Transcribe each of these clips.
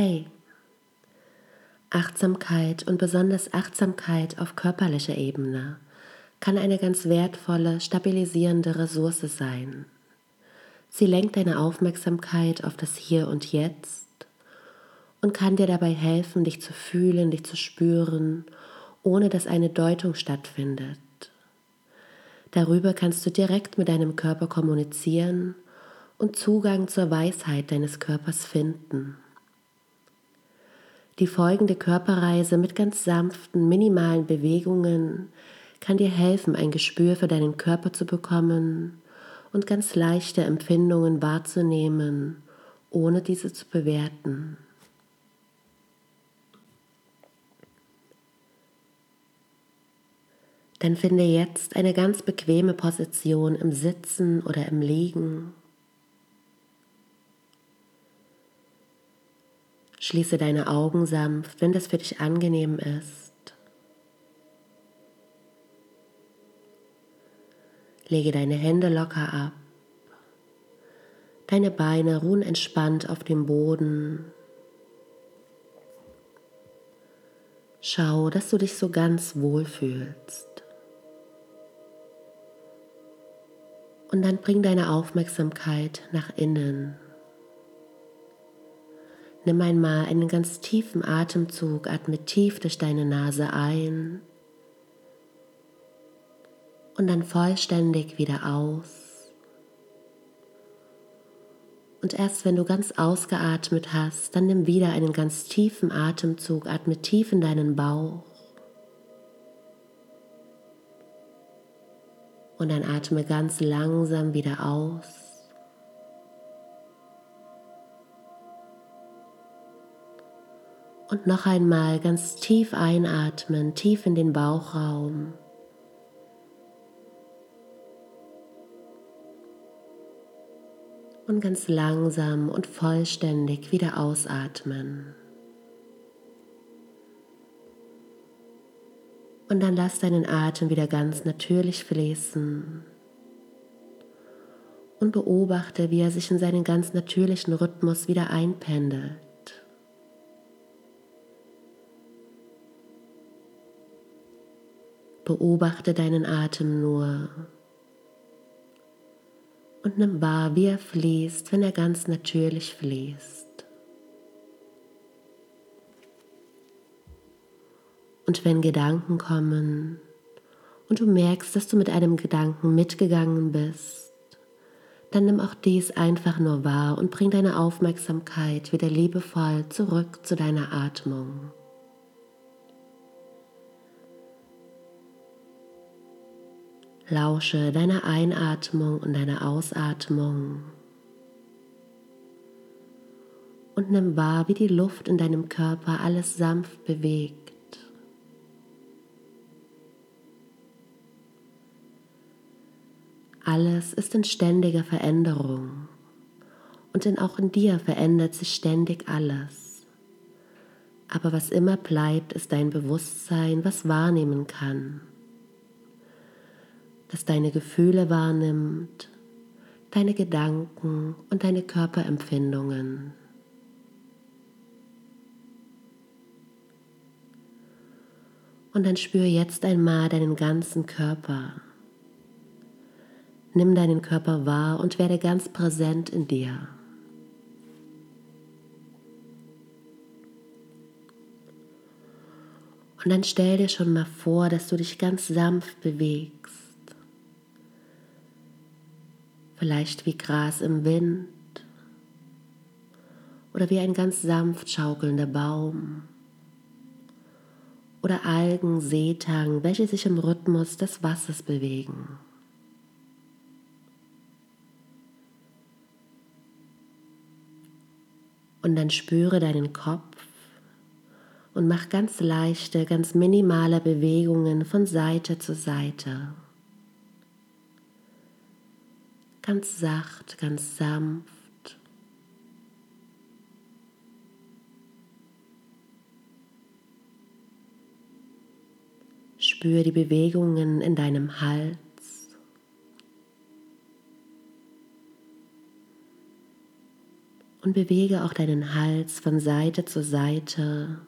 Hey, Achtsamkeit und besonders Achtsamkeit auf körperlicher Ebene kann eine ganz wertvolle, stabilisierende Ressource sein. Sie lenkt deine Aufmerksamkeit auf das Hier und Jetzt und kann dir dabei helfen, dich zu fühlen, dich zu spüren, ohne dass eine Deutung stattfindet. Darüber kannst du direkt mit deinem Körper kommunizieren und Zugang zur Weisheit deines Körpers finden. Die folgende Körperreise mit ganz sanften, minimalen Bewegungen kann dir helfen, ein Gespür für deinen Körper zu bekommen und ganz leichte Empfindungen wahrzunehmen, ohne diese zu bewerten. Dann finde jetzt eine ganz bequeme Position im Sitzen oder im Liegen Schließe deine Augen sanft, wenn das für dich angenehm ist. Lege deine Hände locker ab. Deine Beine ruhen entspannt auf dem Boden. Schau, dass du dich so ganz wohl fühlst. Und dann bring deine Aufmerksamkeit nach innen. Nimm einmal einen ganz tiefen Atemzug, atme tief durch deine Nase ein und dann vollständig wieder aus. Und erst wenn du ganz ausgeatmet hast, dann nimm wieder einen ganz tiefen Atemzug, atme tief in deinen Bauch. Und dann atme ganz langsam wieder aus. Und noch einmal ganz tief einatmen, tief in den Bauchraum. Und ganz langsam und vollständig wieder ausatmen. Und dann lass deinen Atem wieder ganz natürlich fließen. Und beobachte, wie er sich in seinen ganz natürlichen Rhythmus wieder einpendelt. Beobachte deinen Atem nur und nimm wahr, wie er fließt, wenn er ganz natürlich fließt. Und wenn Gedanken kommen und du merkst, dass du mit einem Gedanken mitgegangen bist, dann nimm auch dies einfach nur wahr und bring deine Aufmerksamkeit wieder liebevoll zurück zu deiner Atmung. Lausche deiner Einatmung und deiner Ausatmung und nimm wahr, wie die Luft in deinem Körper alles sanft bewegt. Alles ist in ständiger Veränderung und denn auch in dir verändert sich ständig alles. Aber was immer bleibt, ist dein Bewusstsein, was wahrnehmen kann das deine Gefühle wahrnimmt, deine Gedanken und deine Körperempfindungen. Und dann spüre jetzt einmal deinen ganzen Körper. Nimm deinen Körper wahr und werde ganz präsent in dir. Und dann stell dir schon mal vor, dass du dich ganz sanft bewegst. Vielleicht wie Gras im Wind oder wie ein ganz sanft schaukelnder Baum oder Algen, Seetang, welche sich im Rhythmus des Wassers bewegen. Und dann spüre deinen Kopf und mach ganz leichte, ganz minimale Bewegungen von Seite zu Seite. Ganz sacht, ganz sanft. Spür die Bewegungen in deinem Hals. Und bewege auch deinen Hals von Seite zu Seite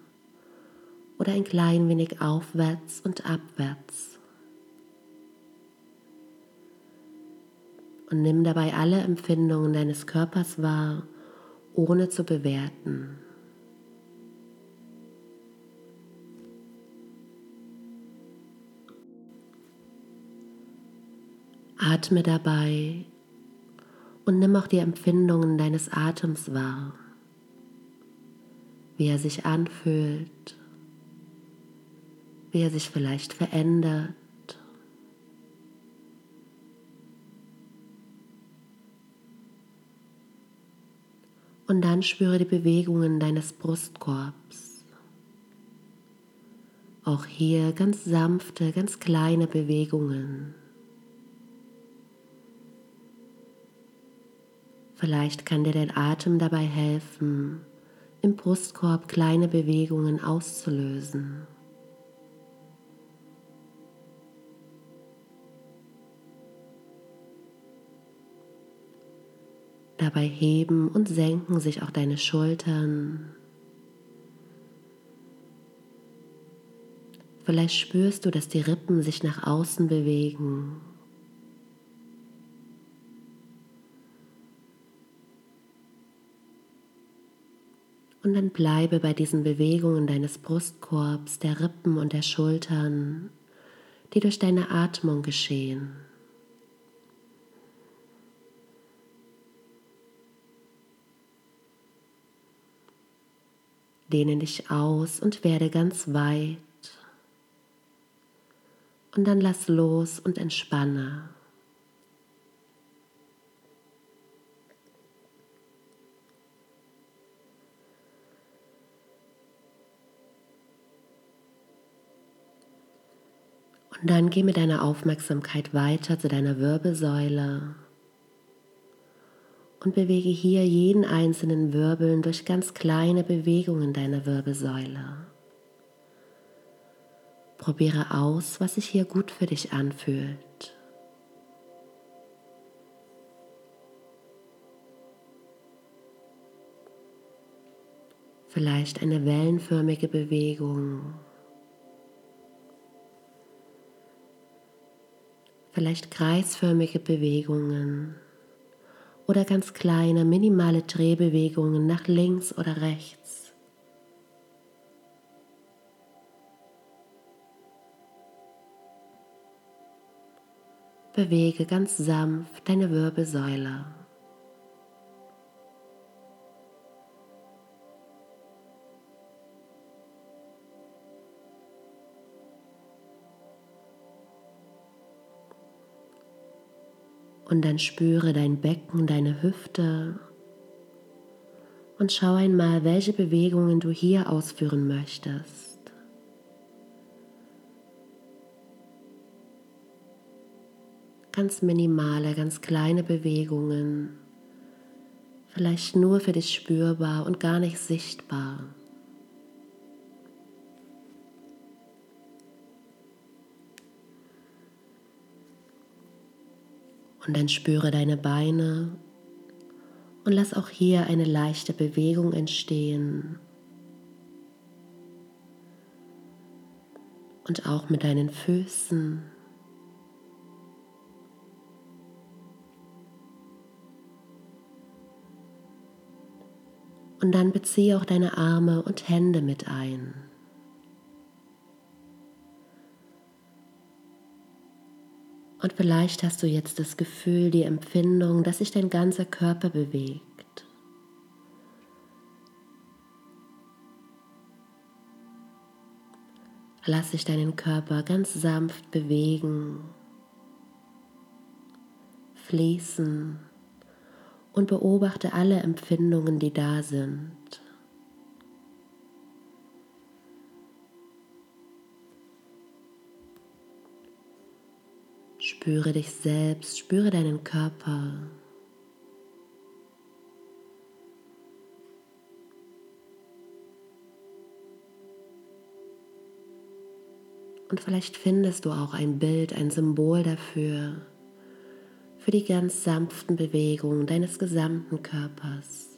oder ein klein wenig aufwärts und abwärts. Und nimm dabei alle Empfindungen deines Körpers wahr, ohne zu bewerten. Atme dabei und nimm auch die Empfindungen deines Atems wahr, wie er sich anfühlt, wie er sich vielleicht verändert. Und dann spüre die Bewegungen deines Brustkorbs. Auch hier ganz sanfte, ganz kleine Bewegungen. Vielleicht kann dir dein Atem dabei helfen, im Brustkorb kleine Bewegungen auszulösen. Dabei heben und senken sich auch deine Schultern. Vielleicht spürst du, dass die Rippen sich nach außen bewegen. Und dann bleibe bei diesen Bewegungen deines Brustkorbs, der Rippen und der Schultern, die durch deine Atmung geschehen. Dehne dich aus und werde ganz weit. Und dann lass los und entspanne. Und dann geh mit deiner Aufmerksamkeit weiter zu deiner Wirbelsäule und bewege hier jeden einzelnen Wirbeln durch ganz kleine Bewegungen deiner Wirbelsäule. Probiere aus, was sich hier gut für dich anfühlt. Vielleicht eine wellenförmige Bewegung. Vielleicht kreisförmige Bewegungen oder ganz kleine, minimale Drehbewegungen nach links oder rechts. Bewege ganz sanft deine Wirbelsäule. Und dann spüre dein Becken, deine Hüfte und schau einmal, welche Bewegungen du hier ausführen möchtest. Ganz minimale, ganz kleine Bewegungen, vielleicht nur für dich spürbar und gar nicht sichtbar. Und dann spüre deine Beine und lass auch hier eine leichte Bewegung entstehen. Und auch mit deinen Füßen. Und dann beziehe auch deine Arme und Hände mit ein. Und vielleicht hast du jetzt das Gefühl, die Empfindung, dass sich dein ganzer Körper bewegt. Lass dich deinen Körper ganz sanft bewegen, fließen und beobachte alle Empfindungen, die da sind. Spüre dich selbst, spüre deinen Körper. Und vielleicht findest du auch ein Bild, ein Symbol dafür, für die ganz sanften Bewegungen deines gesamten Körpers.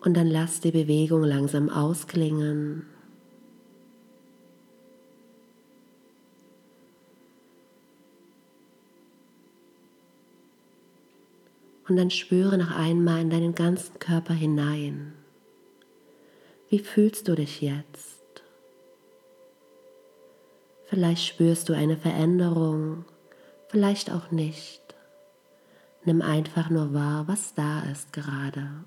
Und dann lass die Bewegung langsam ausklingen. Und dann spüre noch einmal in deinen ganzen Körper hinein. Wie fühlst du dich jetzt? Vielleicht spürst du eine Veränderung, vielleicht auch nicht. Nimm einfach nur wahr, was da ist gerade.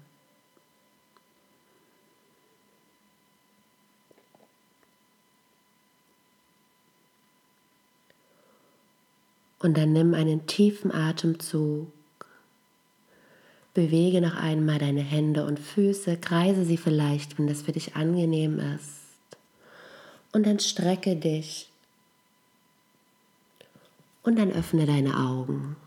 Und dann nimm einen tiefen Atemzug. Bewege noch einmal deine Hände und Füße, kreise sie vielleicht, wenn das für dich angenehm ist. Und dann strecke dich. Und dann öffne deine Augen.